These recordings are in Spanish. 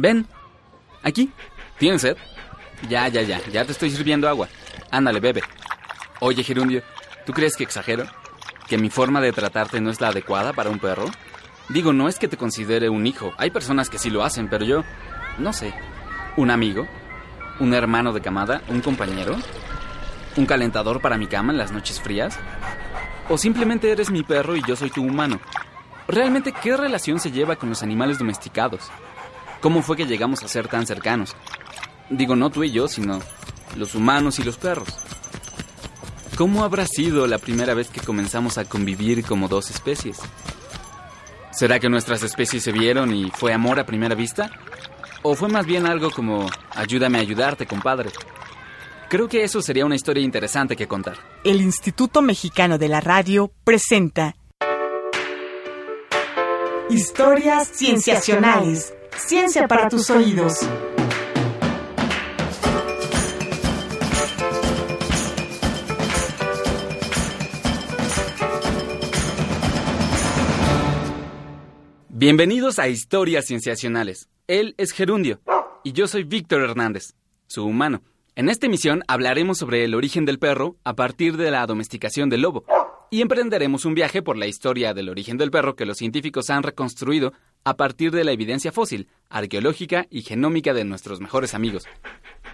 Ven. Aquí. ¿Tienes sed? Ya, ya, ya. Ya te estoy sirviendo agua. Ándale, bebe. Oye, Gerundio, ¿tú crees que exagero? ¿Que mi forma de tratarte no es la adecuada para un perro? Digo, no es que te considere un hijo. Hay personas que sí lo hacen, pero yo... No sé. ¿Un amigo? ¿Un hermano de camada? ¿Un compañero? ¿Un calentador para mi cama en las noches frías? ¿O simplemente eres mi perro y yo soy tu humano? ¿Realmente qué relación se lleva con los animales domesticados? ¿Cómo fue que llegamos a ser tan cercanos? Digo, no tú y yo, sino los humanos y los perros. ¿Cómo habrá sido la primera vez que comenzamos a convivir como dos especies? ¿Será que nuestras especies se vieron y fue amor a primera vista? ¿O fue más bien algo como ayúdame a ayudarte, compadre? Creo que eso sería una historia interesante que contar. El Instituto Mexicano de la Radio presenta Historias Cienciacionales. Ciencia para tus oídos. Bienvenidos a Historias Cienciacionales. Él es Gerundio y yo soy Víctor Hernández, su humano. En esta emisión hablaremos sobre el origen del perro a partir de la domesticación del lobo y emprenderemos un viaje por la historia del origen del perro que los científicos han reconstruido a partir de la evidencia fósil, arqueológica y genómica de nuestros mejores amigos.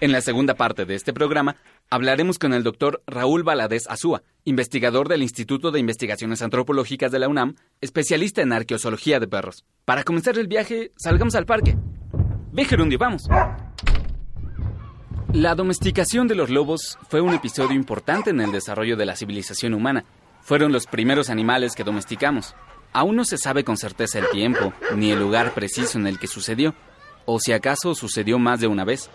En la segunda parte de este programa hablaremos con el doctor Raúl Valadez Azúa, investigador del Instituto de Investigaciones Antropológicas de la UNAM, especialista en arqueozoología de perros. Para comenzar el viaje, salgamos al parque. Ve, Gerundio, vamos. La domesticación de los lobos fue un episodio importante en el desarrollo de la civilización humana. Fueron los primeros animales que domesticamos. Aún no se sabe con certeza el tiempo, ni el lugar preciso en el que sucedió, o si acaso sucedió más de una vez.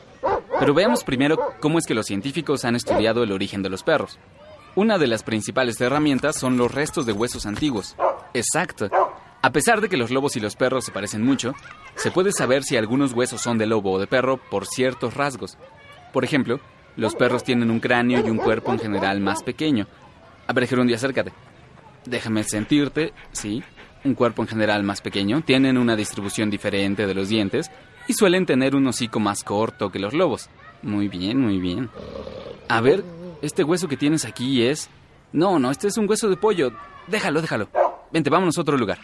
Pero veamos primero cómo es que los científicos han estudiado el origen de los perros. Una de las principales herramientas son los restos de huesos antiguos. Exacto. A pesar de que los lobos y los perros se parecen mucho, se puede saber si algunos huesos son de lobo o de perro por ciertos rasgos. Por ejemplo, los perros tienen un cráneo y un cuerpo en general más pequeño. A ver, Gerundio, acércate. Déjame sentirte, sí. Un cuerpo en general más pequeño, tienen una distribución diferente de los dientes y suelen tener un hocico más corto que los lobos. Muy bien, muy bien. A ver, este hueso que tienes aquí es... No, no, este es un hueso de pollo. Déjalo, déjalo. Vente, vámonos a otro lugar.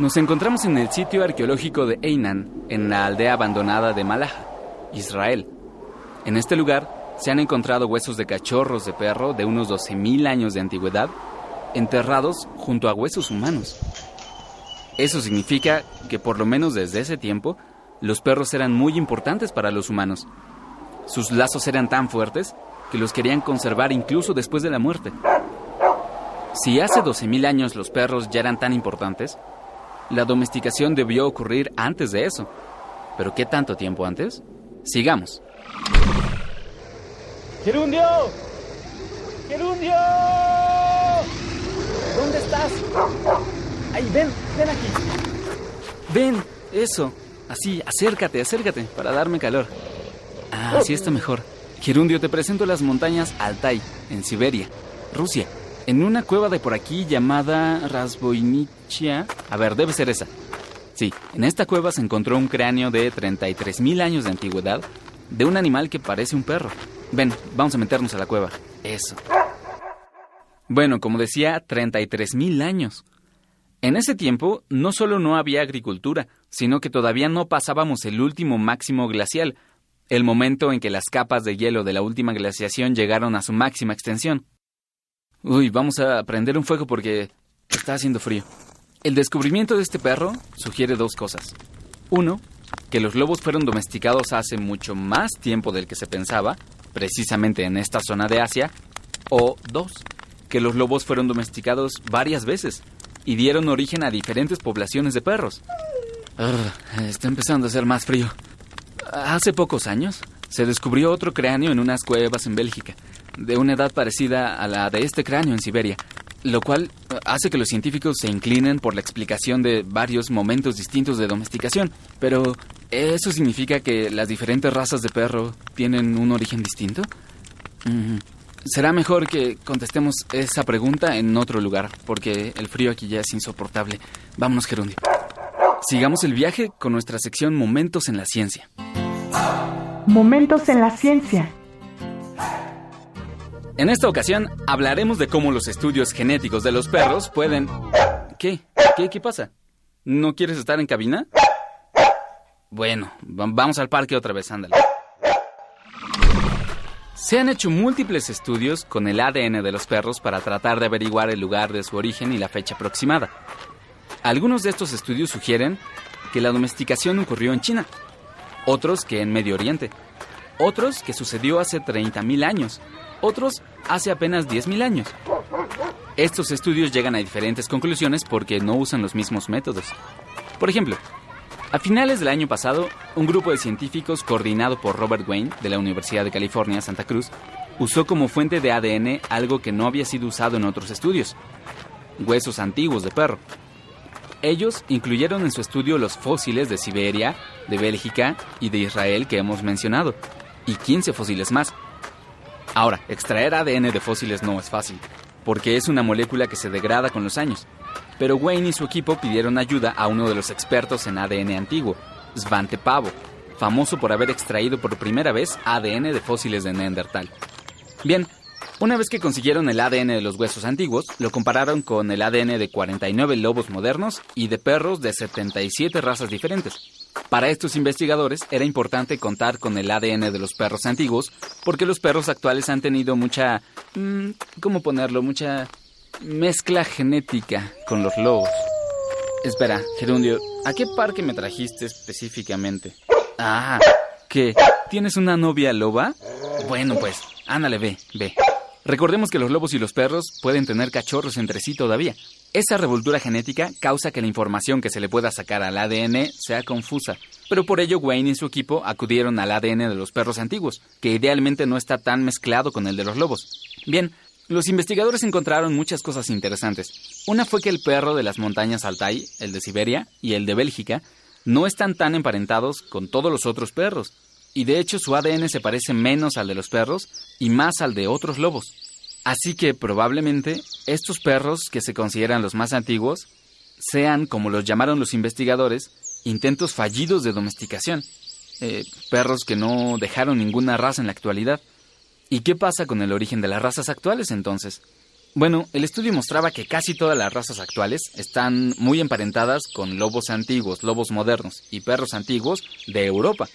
Nos encontramos en el sitio arqueológico de Einan, en la aldea abandonada de Malaha, Israel. En este lugar se han encontrado huesos de cachorros de perro de unos 12.000 años de antigüedad, enterrados junto a huesos humanos. Eso significa que por lo menos desde ese tiempo, los perros eran muy importantes para los humanos. Sus lazos eran tan fuertes que los querían conservar incluso después de la muerte. Si hace 12.000 años los perros ya eran tan importantes, la domesticación debió ocurrir antes de eso. ¿Pero qué tanto tiempo antes? Sigamos. ¡Gerundio! ¡Gerundio! ¿Dónde estás? ¡Ay, ven! ¡Ven aquí! Ven, eso. Así, acércate, acércate, para darme calor. Ah, así está mejor. Gerundio, te presento las montañas Altai, en Siberia, Rusia. En una cueva de por aquí llamada Rasvoinichia. A ver, debe ser esa. Sí, en esta cueva se encontró un cráneo de 33.000 años de antigüedad de un animal que parece un perro. Ven, vamos a meternos a la cueva. Eso. Bueno, como decía, 33.000 años. En ese tiempo no solo no había agricultura, sino que todavía no pasábamos el último máximo glacial, el momento en que las capas de hielo de la última glaciación llegaron a su máxima extensión. Uy, vamos a prender un fuego porque está haciendo frío. El descubrimiento de este perro sugiere dos cosas. Uno, que los lobos fueron domesticados hace mucho más tiempo del que se pensaba, precisamente en esta zona de Asia. O dos, que los lobos fueron domesticados varias veces y dieron origen a diferentes poblaciones de perros. está empezando a hacer más frío. Hace pocos años se descubrió otro cráneo en unas cuevas en Bélgica de una edad parecida a la de este cráneo en Siberia, lo cual hace que los científicos se inclinen por la explicación de varios momentos distintos de domesticación. Pero, ¿eso significa que las diferentes razas de perro tienen un origen distinto? Será mejor que contestemos esa pregunta en otro lugar, porque el frío aquí ya es insoportable. Vámonos, Gerundio. Sigamos el viaje con nuestra sección Momentos en la Ciencia. Momentos en la Ciencia. En esta ocasión hablaremos de cómo los estudios genéticos de los perros pueden... ¿Qué? ¿Qué, qué pasa? ¿No quieres estar en cabina? Bueno, vamos al parque otra vez, ándale. Se han hecho múltiples estudios con el ADN de los perros para tratar de averiguar el lugar de su origen y la fecha aproximada. Algunos de estos estudios sugieren que la domesticación ocurrió en China, otros que en Medio Oriente, otros que sucedió hace 30.000 años, otros hace apenas 10.000 años. Estos estudios llegan a diferentes conclusiones porque no usan los mismos métodos. Por ejemplo, a finales del año pasado, un grupo de científicos coordinado por Robert Wayne de la Universidad de California, Santa Cruz, usó como fuente de ADN algo que no había sido usado en otros estudios, huesos antiguos de perro. Ellos incluyeron en su estudio los fósiles de Siberia, de Bélgica y de Israel que hemos mencionado, y 15 fósiles más. Ahora, extraer ADN de fósiles no es fácil, porque es una molécula que se degrada con los años, pero Wayne y su equipo pidieron ayuda a uno de los expertos en ADN antiguo, Svante Pavo, famoso por haber extraído por primera vez ADN de fósiles de Neandertal. Bien, una vez que consiguieron el ADN de los huesos antiguos, lo compararon con el ADN de 49 lobos modernos y de perros de 77 razas diferentes. Para estos investigadores era importante contar con el ADN de los perros antiguos porque los perros actuales han tenido mucha... Mm, ¿Cómo ponerlo? Mucha mezcla genética con los lobos. Espera, Gerundio, ¿a qué parque me trajiste específicamente? Ah, ¿qué? ¿Tienes una novia loba? Bueno, pues, ándale, ve, ve. Recordemos que los lobos y los perros pueden tener cachorros entre sí todavía. Esa revoltura genética causa que la información que se le pueda sacar al ADN sea confusa. Pero por ello Wayne y su equipo acudieron al ADN de los perros antiguos, que idealmente no está tan mezclado con el de los lobos. Bien, los investigadores encontraron muchas cosas interesantes. Una fue que el perro de las montañas Altai, el de Siberia y el de Bélgica, no están tan emparentados con todos los otros perros, y de hecho su ADN se parece menos al de los perros y más al de otros lobos. Así que probablemente estos perros, que se consideran los más antiguos, sean, como los llamaron los investigadores, intentos fallidos de domesticación. Eh, perros que no dejaron ninguna raza en la actualidad. ¿Y qué pasa con el origen de las razas actuales entonces? Bueno, el estudio mostraba que casi todas las razas actuales están muy emparentadas con lobos antiguos, lobos modernos y perros antiguos de Europa.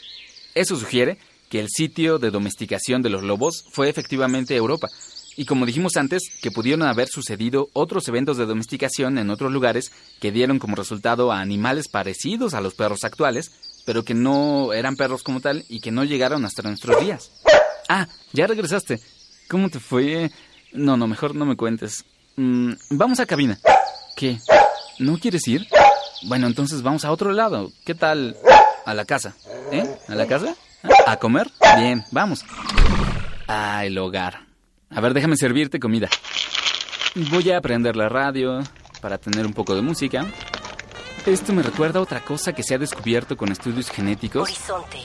Eso sugiere que el sitio de domesticación de los lobos fue efectivamente Europa, y como dijimos antes, que pudieron haber sucedido otros eventos de domesticación en otros lugares que dieron como resultado a animales parecidos a los perros actuales, pero que no eran perros como tal y que no llegaron hasta nuestros días. Ah, ya regresaste. ¿Cómo te fue? No, no, mejor no me cuentes. Mm, vamos a cabina. ¿Qué? ¿No quieres ir? Bueno, entonces vamos a otro lado. ¿Qué tal? A la casa. ¿Eh? ¿A la casa? ¿A comer? Bien, vamos. Ah, el hogar. A ver, déjame servirte comida. Voy a prender la radio para tener un poco de música. Esto me recuerda a otra cosa que se ha descubierto con estudios genéticos,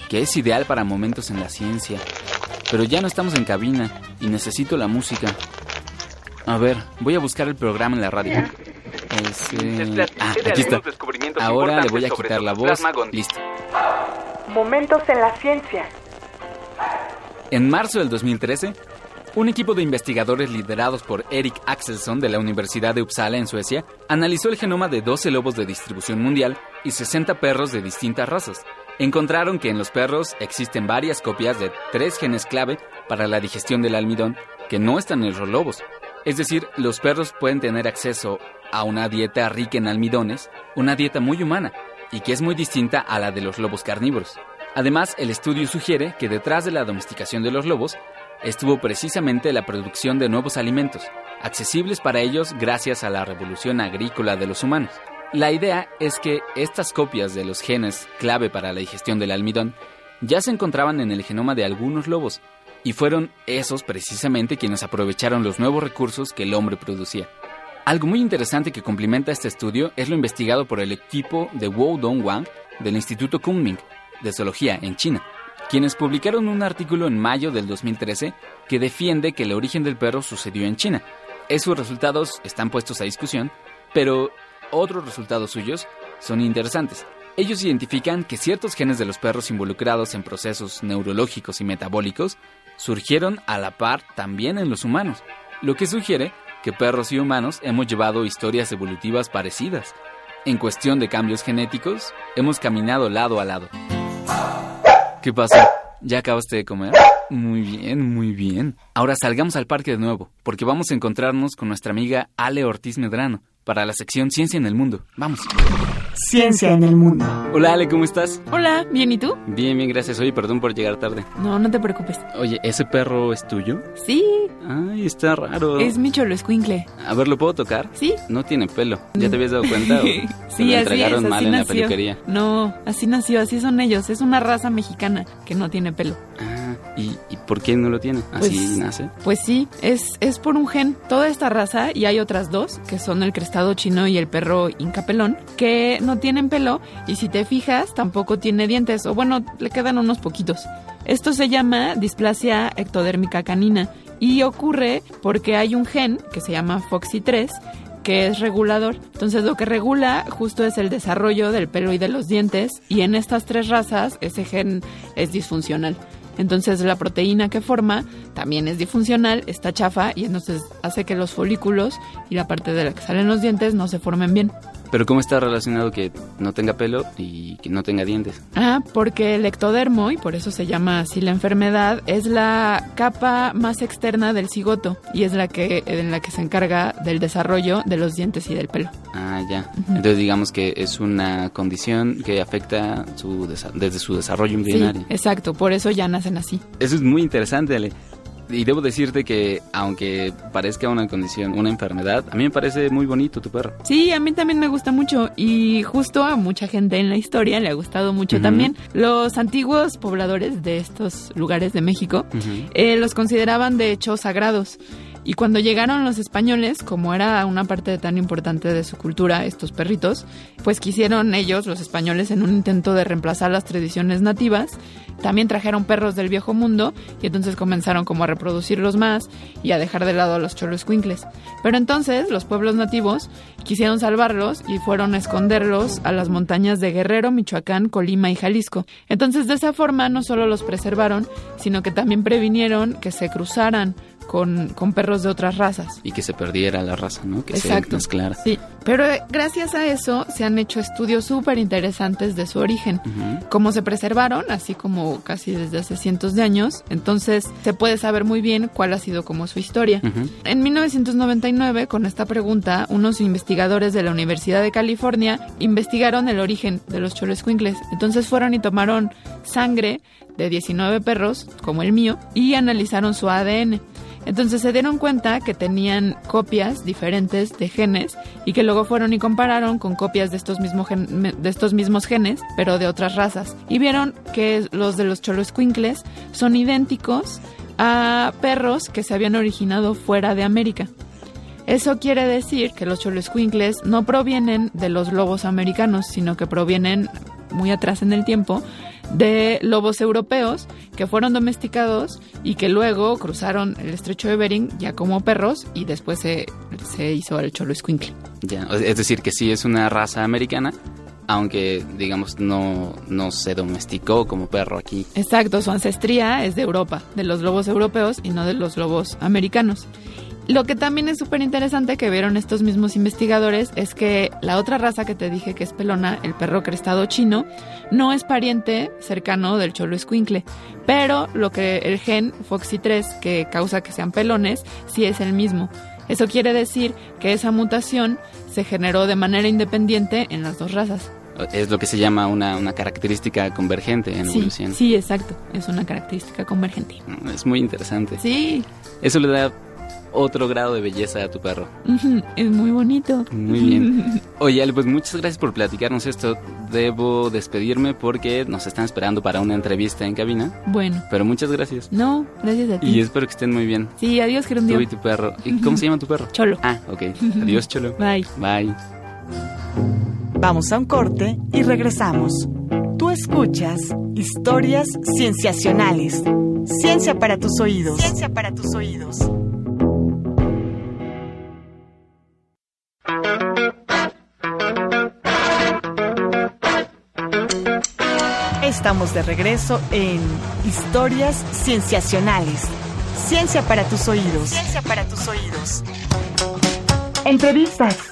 que es ideal para momentos en la ciencia. Pero ya no estamos en cabina y necesito la música. A ver, voy a buscar el programa en la radio. Eh, ah, aquí está. Ahora le voy a quitar la voz. Listo. Momentos en la ciencia. En marzo del 2013, un equipo de investigadores liderados por Eric Axelsson de la Universidad de Uppsala en Suecia analizó el genoma de 12 lobos de distribución mundial y 60 perros de distintas razas. Encontraron que en los perros existen varias copias de tres genes clave para la digestión del almidón que no están en los lobos. Es decir, los perros pueden tener acceso a una dieta rica en almidones, una dieta muy humana, y que es muy distinta a la de los lobos carnívoros. Además, el estudio sugiere que detrás de la domesticación de los lobos estuvo precisamente la producción de nuevos alimentos, accesibles para ellos gracias a la revolución agrícola de los humanos. La idea es que estas copias de los genes clave para la digestión del almidón ya se encontraban en el genoma de algunos lobos, y fueron esos precisamente quienes aprovecharon los nuevos recursos que el hombre producía. Algo muy interesante que complementa este estudio es lo investigado por el equipo de Wu Dongwang del Instituto Kunming de Zoología en China, quienes publicaron un artículo en mayo del 2013 que defiende que el origen del perro sucedió en China. Esos resultados están puestos a discusión, pero otros resultados suyos son interesantes. Ellos identifican que ciertos genes de los perros involucrados en procesos neurológicos y metabólicos surgieron a la par también en los humanos, lo que sugiere que perros y humanos hemos llevado historias evolutivas parecidas. En cuestión de cambios genéticos, hemos caminado lado a lado. ¿Qué pasa? ¿Ya acabaste de comer? Muy bien, muy bien. Ahora salgamos al parque de nuevo, porque vamos a encontrarnos con nuestra amiga Ale Ortiz Medrano para la sección Ciencia en el Mundo. Vamos. Ciencia en el mundo. Hola Ale, ¿cómo estás? Hola, ¿bien y tú? Bien, bien, gracias. Oye, perdón por llegar tarde. No, no te preocupes. Oye, ¿ese perro es tuyo? Sí, Ay, está raro. es mi cholo escuincle. A ver, ¿lo puedo tocar? ¿Sí? No tiene pelo. ¿Ya te habías dado cuenta? o se sí, lo así entregaron es, mal así en la nació. peluquería? No, así nació, así son ellos. Es una raza mexicana que no tiene pelo. Ah, ¿y, ¿y por qué no lo tiene? ¿Así Pues- nace? Pues sí, es, es por un gen. Toda esta raza, y hay otras dos, que son el crestado chino y el perro incapelón, que no tienen pelo y si te fijas tampoco tiene dientes, o bueno, le quedan unos poquitos. Esto se llama displasia ectodérmica canina y ocurre porque hay un gen que se llama FOXY3 que es regulador. Entonces lo que regula justo es el desarrollo del pelo y de los dientes y en estas tres razas ese gen es disfuncional. Entonces la proteína que forma también es disfuncional, está chafa y entonces hace que los folículos y la parte de la que salen los dientes no se formen bien. ¿Pero cómo está relacionado que no tenga pelo y que no tenga dientes? Ah, porque el ectodermo, y por eso se llama así la enfermedad, es la capa más externa del cigoto y es la que en la que se encarga del desarrollo de los dientes y del pelo. Ah, ya. Entonces digamos que es una condición que afecta su desa- desde su desarrollo Sí, embrionario. exacto, por eso ya nacen así. Eso es muy interesante, Ale. Y debo decirte que, aunque parezca una condición, una enfermedad, a mí me parece muy bonito tu perro. Sí, a mí también me gusta mucho y justo a mucha gente en la historia le ha gustado mucho también. Los antiguos pobladores de estos lugares de México eh, los consideraban de hecho sagrados. Y cuando llegaron los españoles, como era una parte tan importante de su cultura, estos perritos, pues quisieron ellos, los españoles, en un intento de reemplazar las tradiciones nativas, también trajeron perros del viejo mundo y entonces comenzaron como a reproducirlos más y a dejar de lado a los choloscuincles. Pero entonces los pueblos nativos quisieron salvarlos y fueron a esconderlos a las montañas de Guerrero, Michoacán, Colima y Jalisco. Entonces de esa forma no solo los preservaron, sino que también previnieron que se cruzaran con, con perros de otras razas. Y que se perdiera la raza, ¿no? Que Exacto. se mezclara. Sí, pero eh, gracias a eso se han hecho estudios súper interesantes de su origen. Ujú. Cómo se preservaron, así como casi desde hace cientos de años, entonces se puede saber muy bien cuál ha sido como su historia. Ujú. En 1999, con esta pregunta, unos investigadores de la Universidad de California investigaron el origen de los cholescuincles. Entonces fueron y tomaron sangre de 19 perros, como el mío, y analizaron su ADN. Entonces se dieron cuenta que tenían copias diferentes de genes y que luego fueron y compararon con copias de estos, de estos mismos genes, pero de otras razas. Y vieron que los de los choloscuincles son idénticos a perros que se habían originado fuera de América. Eso quiere decir que los choloscuincles no provienen de los lobos americanos, sino que provienen muy atrás en el tiempo de lobos europeos que fueron domesticados y que luego cruzaron el estrecho de Bering ya como perros y después se, se hizo el choloscuincle. Ya, o- Es decir, que sí es una raza americana, aunque, digamos, no, no se domesticó como perro aquí. Exacto, su ancestría es de Europa, de los lobos europeos y no de los lobos americanos. Lo que también es súper interesante que vieron estos mismos investigadores es que la otra raza que te dije que es pelona, el perro crestado chino, no es pariente cercano del cholo escuincle, pero lo que el gen FOXY3 que causa que sean pelones sí es el mismo. Eso quiere decir que esa mutación se generó de manera independiente en las dos razas. Es lo que se llama una, una característica convergente en Sí, evolución. sí, exacto. Es una característica convergente. Es muy interesante. Sí, Eso le da otro grado de belleza a tu perro. Es muy bonito. Muy bien. Oye, Ale, pues muchas gracias por platicarnos esto. Debo despedirme porque nos están esperando para una entrevista en cabina. Bueno, Pero muchas gracias. no, gracias a ti. Y espero que estén muy bien. Sí, adiós, Gerundio. Tú y tu perro. ¿Y cómo se llama tu perro? Cholo. Ah, ok. Adiós, Cholo. Bye. Bye. Vamos a un corte y regresamos. Tú escuchas historias cienciacionales. Ciencia para tus oídos. Ciencia para tus oídos. Estamos de regreso en Historias Cienciacionales. Ciencia para tus oídos. Ciencia para tus oídos. Entrevistas.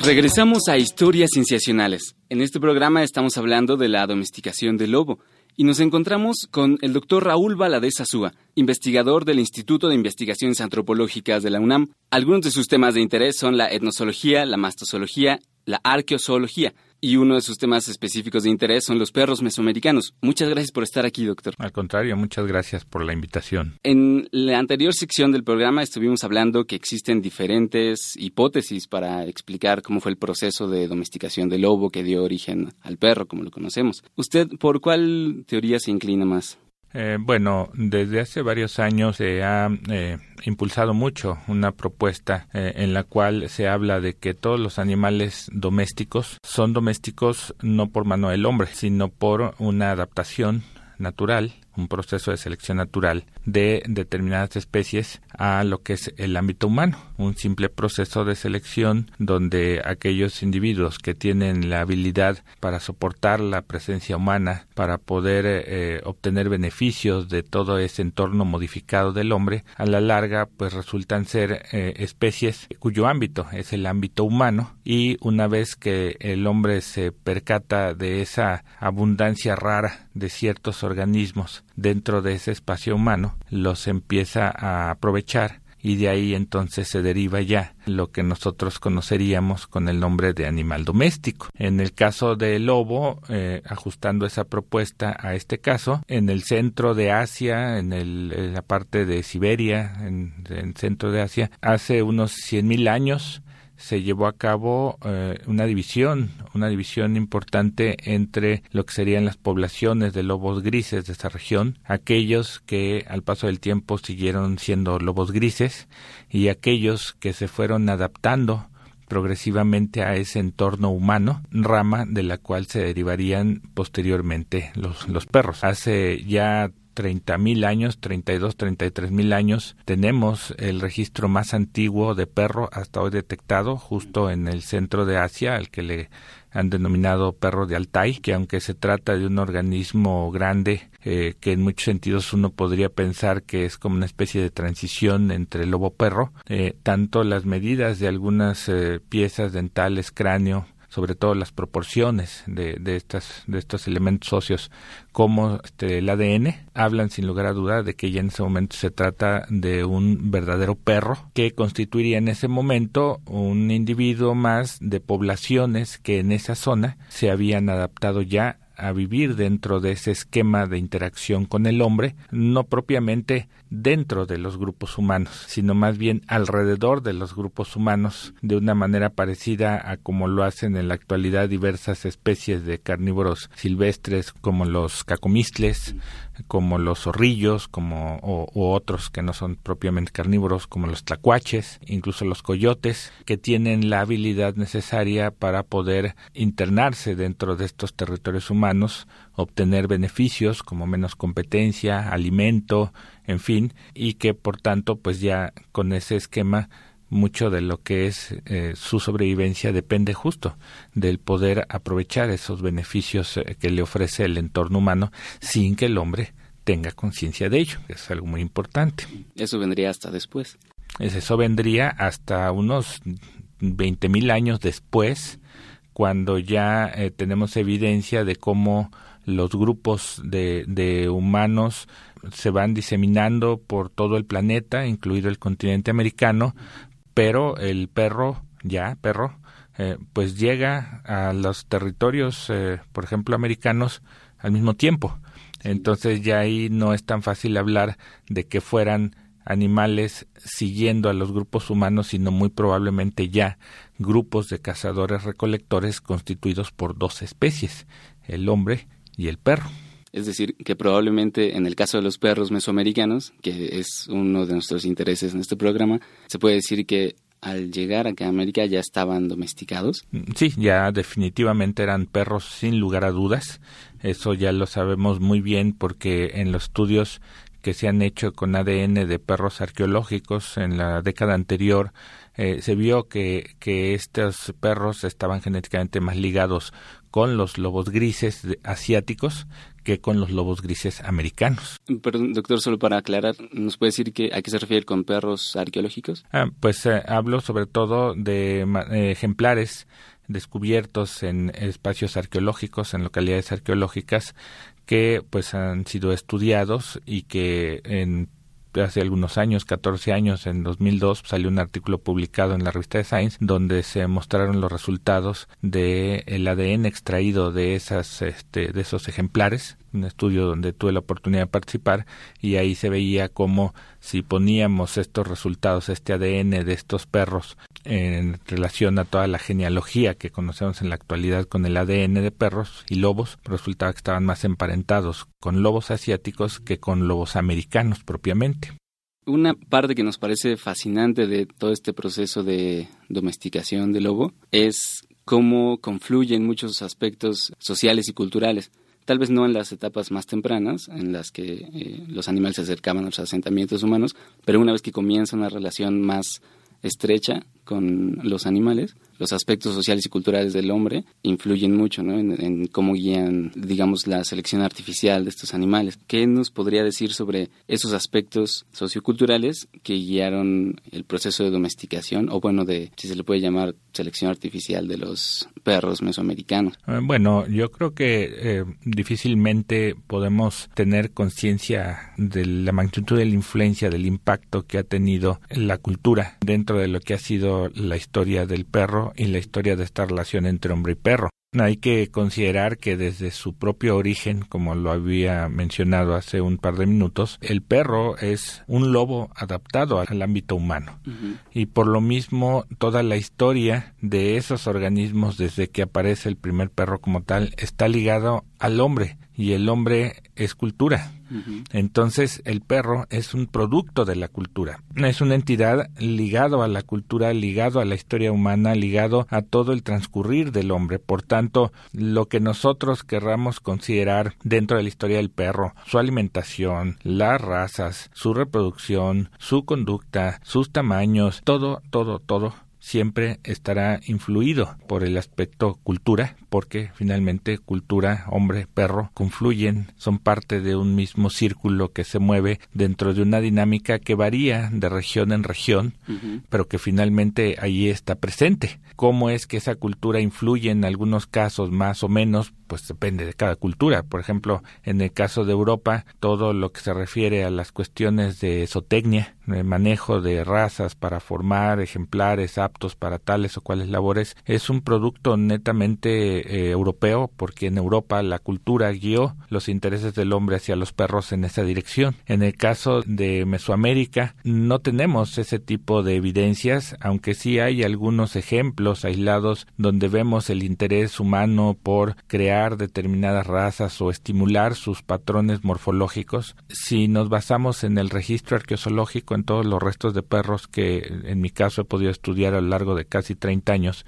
Regresamos a Historias Cienciacionales. En este programa estamos hablando de la domesticación del lobo y nos encontramos con el doctor Raúl Valadez Azúa, investigador del Instituto de Investigaciones Antropológicas de la UNAM. Algunos de sus temas de interés son la etnozoología, la mastozoología, la arqueozoología y uno de sus temas específicos de interés son los perros mesoamericanos. Muchas gracias por estar aquí, doctor. Al contrario, muchas gracias por la invitación. En la anterior sección del programa estuvimos hablando que existen diferentes hipótesis para explicar cómo fue el proceso de domesticación del lobo que dio origen al perro, como lo conocemos. ¿Usted por cuál teoría se inclina más? Eh, bueno, desde hace varios años se ha eh, impulsado mucho una propuesta eh, en la cual se habla de que todos los animales domésticos son domésticos no por mano del hombre, sino por una adaptación natural un proceso de selección natural de determinadas especies a lo que es el ámbito humano, un simple proceso de selección donde aquellos individuos que tienen la habilidad para soportar la presencia humana, para poder eh, obtener beneficios de todo ese entorno modificado del hombre, a la larga pues resultan ser eh, especies cuyo ámbito es el ámbito humano y una vez que el hombre se percata de esa abundancia rara de ciertos organismos dentro de ese espacio humano, los empieza a aprovechar y de ahí entonces se deriva ya lo que nosotros conoceríamos con el nombre de animal doméstico. En el caso del lobo, eh, ajustando esa propuesta a este caso, en el centro de Asia, en, la parte de Siberia, en el centro de Asia, hace unos 100.000 años, se llevó a cabo eh, una división, una división importante entre lo que serían las poblaciones de lobos grises de esa región, aquellos que al paso del tiempo siguieron siendo lobos grises y aquellos que se fueron adaptando progresivamente a ese entorno humano, rama de la cual se derivarían posteriormente los, los perros. Hace ya 30 mil años, 32, 33 mil años, tenemos el registro más antiguo de perro hasta hoy detectado justo en el centro de Asia, al que le han denominado perro de Altai, que aunque se trata de un organismo grande, eh, que en muchos sentidos uno podría pensar que es como una especie de transición entre lobo-perro, eh, tanto las medidas de algunas eh, piezas dentales, cráneo, sobre todo las proporciones de, de, estas, de estos elementos óseos como este, el ADN, hablan sin lugar a duda de que ya en ese momento se trata de un verdadero perro que constituiría en ese momento un individuo más de poblaciones que en esa zona se habían adaptado ya a vivir dentro de ese esquema de interacción con el hombre, no propiamente dentro de los grupos humanos, sino más bien alrededor de los grupos humanos, de una manera parecida a como lo hacen en la actualidad diversas especies de carnívoros silvestres como los cacomistles, como los zorrillos, como o, otros que no son propiamente carnívoros, como los tlacuaches, incluso los coyotes, que tienen la habilidad necesaria para poder internarse dentro de estos territorios humanos, obtener beneficios como menos competencia, alimento, en fin, y que por tanto, pues ya con ese esquema mucho de lo que es eh, su sobrevivencia depende justo del poder aprovechar esos beneficios eh, que le ofrece el entorno humano sin que el hombre tenga conciencia de ello. Es algo muy importante. Eso vendría hasta después. Eso vendría hasta unos 20.000 años después, cuando ya eh, tenemos evidencia de cómo los grupos de, de humanos se van diseminando por todo el planeta, incluido el continente americano, pero el perro, ya perro, eh, pues llega a los territorios, eh, por ejemplo, americanos al mismo tiempo. Entonces ya ahí no es tan fácil hablar de que fueran animales siguiendo a los grupos humanos, sino muy probablemente ya grupos de cazadores recolectores constituidos por dos especies, el hombre y el perro. Es decir, que probablemente en el caso de los perros mesoamericanos, que es uno de nuestros intereses en este programa, se puede decir que al llegar acá a América ya estaban domesticados. Mm, sí, ya definitivamente eran perros sin lugar a dudas. Eso ya lo sabemos muy bien porque en los estudios que se han hecho con ADN de perros arqueológicos en la década anterior, eh, se vio que, que estos perros estaban genéticamente más ligados con los lobos grises asiáticos que con los lobos grises americanos. Perdón, doctor, solo para aclarar, ¿nos puede decir que, a qué se refiere con perros arqueológicos? Ah, pues eh, hablo sobre todo de eh, ejemplares descubiertos en espacios arqueológicos, en localidades arqueológicas, que pues han sido estudiados y que en hace algunos años, 14 años, en 2002 salió un artículo publicado en la revista de Science donde se mostraron los resultados de el ADN extraído de esas este, de esos ejemplares, un estudio donde tuve la oportunidad de participar y ahí se veía como si poníamos estos resultados, este ADN de estos perros en relación a toda la genealogía que conocemos en la actualidad con el ADN de perros y lobos, resultaba que estaban más emparentados con lobos asiáticos que con lobos americanos propiamente. Una parte que nos parece fascinante de todo este proceso de domesticación del lobo es cómo confluyen muchos aspectos sociales y culturales. Tal vez no en las etapas más tempranas, en las que eh, los animales se acercaban a los asentamientos humanos, pero una vez que comienza una relación más estrecha con los animales, los aspectos sociales y culturales del hombre influyen mucho ¿no? en, cómo guían, digamos, la selección artificial de estos animales. ¿Qué nos podría decir sobre esos aspectos socioculturales que guiaron el proceso de domesticación, o bueno, de, si se le puede llamar, selección artificial de los perros mesoamericanos? Eh, bueno, yo creo que eh, difícilmente podemos tener conciencia de la magnitud de la influencia, del impacto que ha tenido la cultura dentro de lo que ha sido la historia del perro y la historia de esta relación entre hombre y perro. Hay que considerar que desde su propio origen, como lo había mencionado hace un par de minutos, el perro es un lobo adaptado al ámbito humano. Y por lo mismo, toda la historia de esos organismos desde que aparece el primer perro como tal está ligado al hombre y el hombre es cultura. Entonces el perro es un producto de la cultura. Es una entidad ligado a la cultura, ligado a la historia humana, ligado a todo el transcurrir del hombre. Por tanto, lo que nosotros querramos considerar dentro de la historia del perro, su alimentación, las razas, su reproducción, su conducta, sus tamaños, todo, todo, todo siempre estará influido por el aspecto cultura, porque finalmente cultura, hombre, perro confluyen, son parte de un mismo círculo que se mueve dentro de una dinámica que varía de región en región, pero que finalmente allí está presente. ¿Cómo es que esa cultura influye en algunos casos más o menos? Pues depende de cada cultura. Por ejemplo, en el caso de Europa, todo lo que se refiere a las cuestiones de zootecnia, el manejo de razas para formar ejemplares aptos para tales o cuales labores, es un producto netamente eh, europeo porque en Europa la cultura guió los intereses del hombre hacia los perros en esa dirección. En el caso de Mesoamérica no tenemos ese tipo de evidencias, aunque sí hay algunos ejemplos aislados donde vemos el interés humano por crear determinadas razas o estimular sus patrones morfológicos. Si nos basamos en el registro arqueológico en todos los restos de perros que en mi caso he podido estudiar a lo largo de casi 30 años,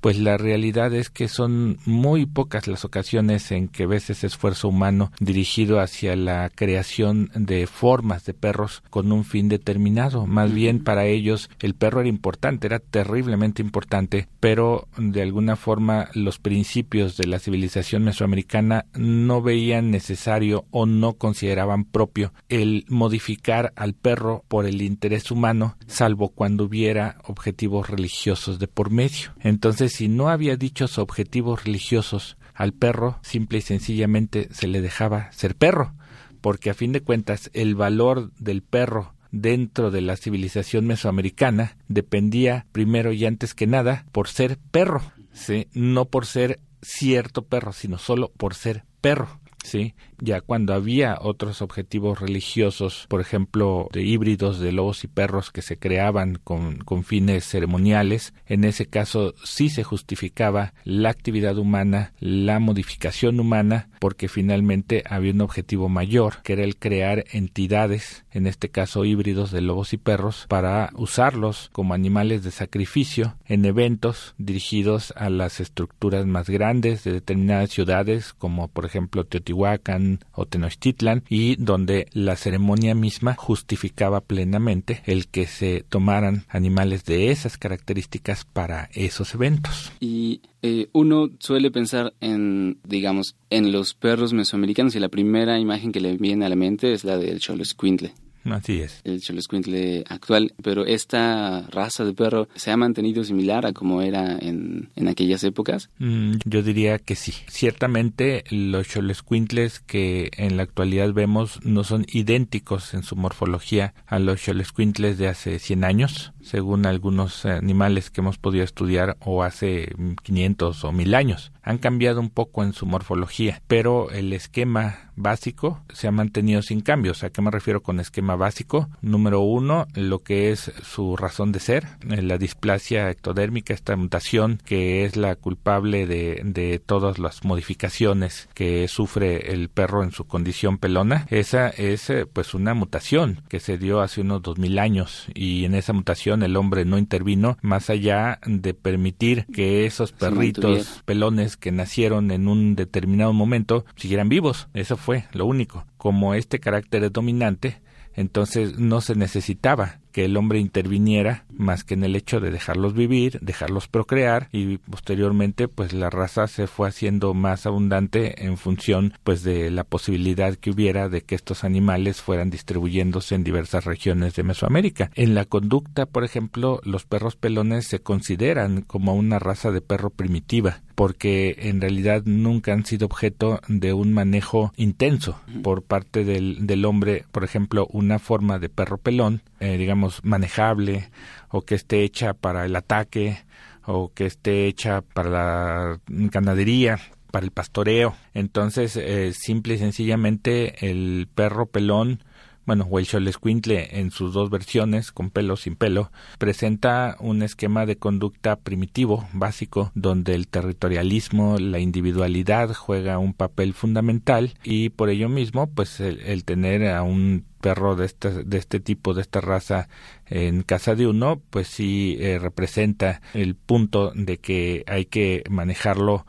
pues la realidad es que son muy pocas las ocasiones en que ves ese esfuerzo humano dirigido hacia la creación de formas de perros con un fin determinado. Más bien para ellos el perro era importante, era terriblemente importante, pero de alguna forma los principios de la civilización mesoamericana no veían necesario o no consideraban propio el modificar al perro por el interés humano, salvo cuando hubiera objetivos religiosos de por medio. Entonces si no había dichos objetivos religiosos al perro, simple y sencillamente se le dejaba ser perro, porque a fin de cuentas el valor del perro dentro de la civilización mesoamericana dependía primero y antes que nada por ser perro, ¿sí? no por ser cierto perro, sino solo por ser perro. ¿sí? Ya cuando había otros objetivos religiosos, por ejemplo, de híbridos de lobos y perros que se creaban con, fines ceremoniales, en ese caso sí se justificaba la actividad humana, la modificación humana porque finalmente había un objetivo mayor, que era el crear entidades, en este caso híbridos de lobos y perros, para usarlos como animales de sacrificio en eventos dirigidos a las estructuras más grandes de determinadas ciudades, como por ejemplo Teotihuacán o Tenochtitlan, y donde la ceremonia misma justificaba plenamente el que se tomaran animales de esas características para esos eventos. Y eh, uno suele pensar en, digamos, en los perros mesoamericanos y la primera imagen que le viene a la mente es la del Cholo Squintle. Así es. El Xoloscuintle actual, pero esta raza de perro se ha mantenido similar a como era en, en aquellas épocas. Mm, yo diría que sí. Ciertamente los Xoloscuintles que en la actualidad vemos no son idénticos en su morfología a los Xoloscuintles de hace 100 años, según algunos animales que hemos podido estudiar o hace 500 o 1000 años. Han cambiado un poco en su morfología, pero el esquema básico se ha mantenido sin cambios. ¿A qué me refiero con esquema básico? Número uno, lo que es su razón de ser, eh, la displasia ectodérmica, esta mutación que es la culpable de, de todas las modificaciones que sufre el perro en su condición pelona. Esa es eh, pues una mutación que se dio hace unos dos mil años y en esa mutación el hombre no intervino más allá de permitir que esos perritos pelones que nacieron en un determinado momento siguieran vivos. Eso fue lo único. Como este carácter es dominante, entonces no se necesitaba que el hombre interviniera más que en el hecho de dejarlos vivir, dejarlos procrear y posteriormente pues la raza se fue haciendo más abundante en función pues de la posibilidad que hubiera de que estos animales fueran distribuyéndose en diversas regiones de Mesoamérica. En la conducta, por ejemplo, los perros pelones se consideran como una raza de perro primitiva porque en realidad nunca han sido objeto de un manejo intenso por parte del, del hombre, por ejemplo, una forma de perro pelón, eh, digamos, manejable o que esté hecha para el ataque o que esté hecha para la ganadería, para el pastoreo. Entonces, eh, simple y sencillamente el perro pelón bueno, o el Xolescuintle en sus dos versiones, con pelo sin pelo, presenta un esquema de conducta primitivo, básico, donde el territorialismo, la individualidad juega un papel fundamental y por ello mismo, pues el, tener a un perro de este, de este tipo, de esta raza en casa de uno, pues sí eh, representa el punto de que hay que manejarlo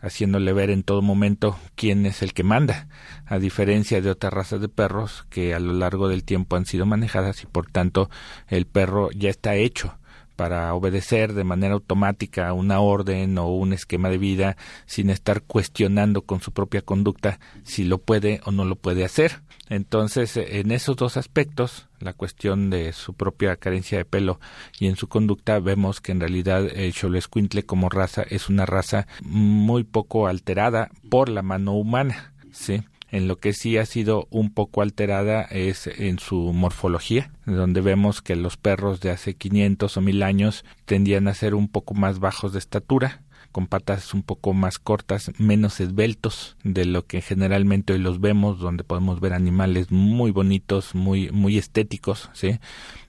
haciéndole ver en todo momento quién es el que manda, a diferencia de otras razas de perros que a lo largo del tiempo han sido manejadas y por tanto el perro ya está hecho para obedecer de manera automática una orden o un esquema de vida sin estar cuestionando con su propia conducta si lo puede o no lo puede hacer. Entonces, en esos dos aspectos, la cuestión de su propia carencia de pelo y en su conducta, vemos que en realidad el Xolescuintle como raza es una raza muy poco alterada por la mano humana, ¿sí? En lo que sí ha sido un poco alterada es en su morfología, donde vemos que los perros de hace 500 o 1000 años tendían a ser un poco más bajos de estatura, con patas un poco más cortas, menos esbeltos de lo que generalmente hoy los vemos, donde podemos ver animales muy bonitos, muy muy estéticos, ¿sí?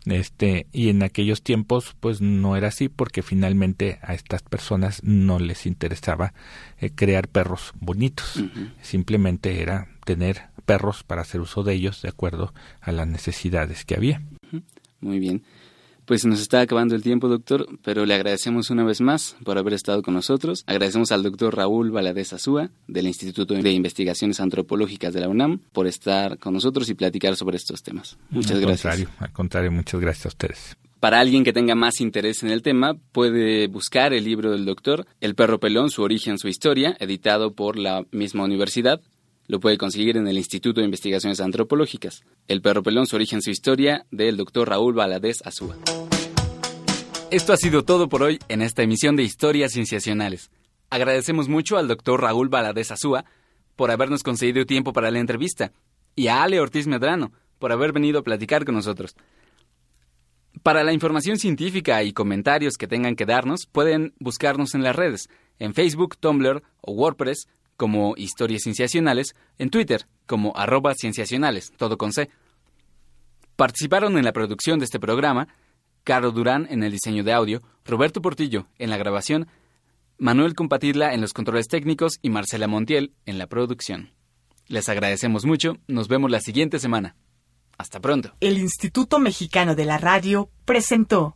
Este, y en aquellos tiempos pues no era así porque finalmente a estas personas no les interesaba eh, crear perros bonitos, simplemente era tener perros para hacer uso de ellos de acuerdo a las necesidades que había. Muy bien. Pues nos está acabando el tiempo, doctor, pero le agradecemos una vez más por haber estado con nosotros. Agradecemos al doctor Raúl Valadez Azúa, del Instituto de Investigaciones Antropológicas de la UNAM, por estar con nosotros y platicar sobre estos temas. Muchas al gracias. Contrario, al contrario, muchas gracias a ustedes. Para alguien que tenga más interés en el tema, puede buscar el libro del doctor, El perro pelón, su origen, su historia, editado por la misma universidad. Lo puede conseguir en el Instituto de Investigaciones Antropológicas. El perro pelón, su origen, su historia, del doctor Raúl Valadez Azúa. Esto ha sido todo por hoy en esta emisión de Historias Cienciacionales. Agradecemos mucho al doctor Raúl Valadez Azúa por habernos concedido tiempo para la entrevista y a Ale Ortiz Medrano por haber venido a platicar con nosotros. Para la información científica y comentarios que tengan que darnos, pueden buscarnos en las redes, en Facebook, Tumblr o WordPress como Historias Cienciacionales, en Twitter como arroba cienciacionales, todo con C. Participaron en la producción de este programa Caro Durán en el diseño de audio, Roberto Portillo en la grabación, Manuel Compatidla en los controles técnicos y Marcela Montiel en la producción. Les agradecemos mucho, nos vemos la siguiente semana. Hasta pronto. El Instituto Mexicano de la Radio presentó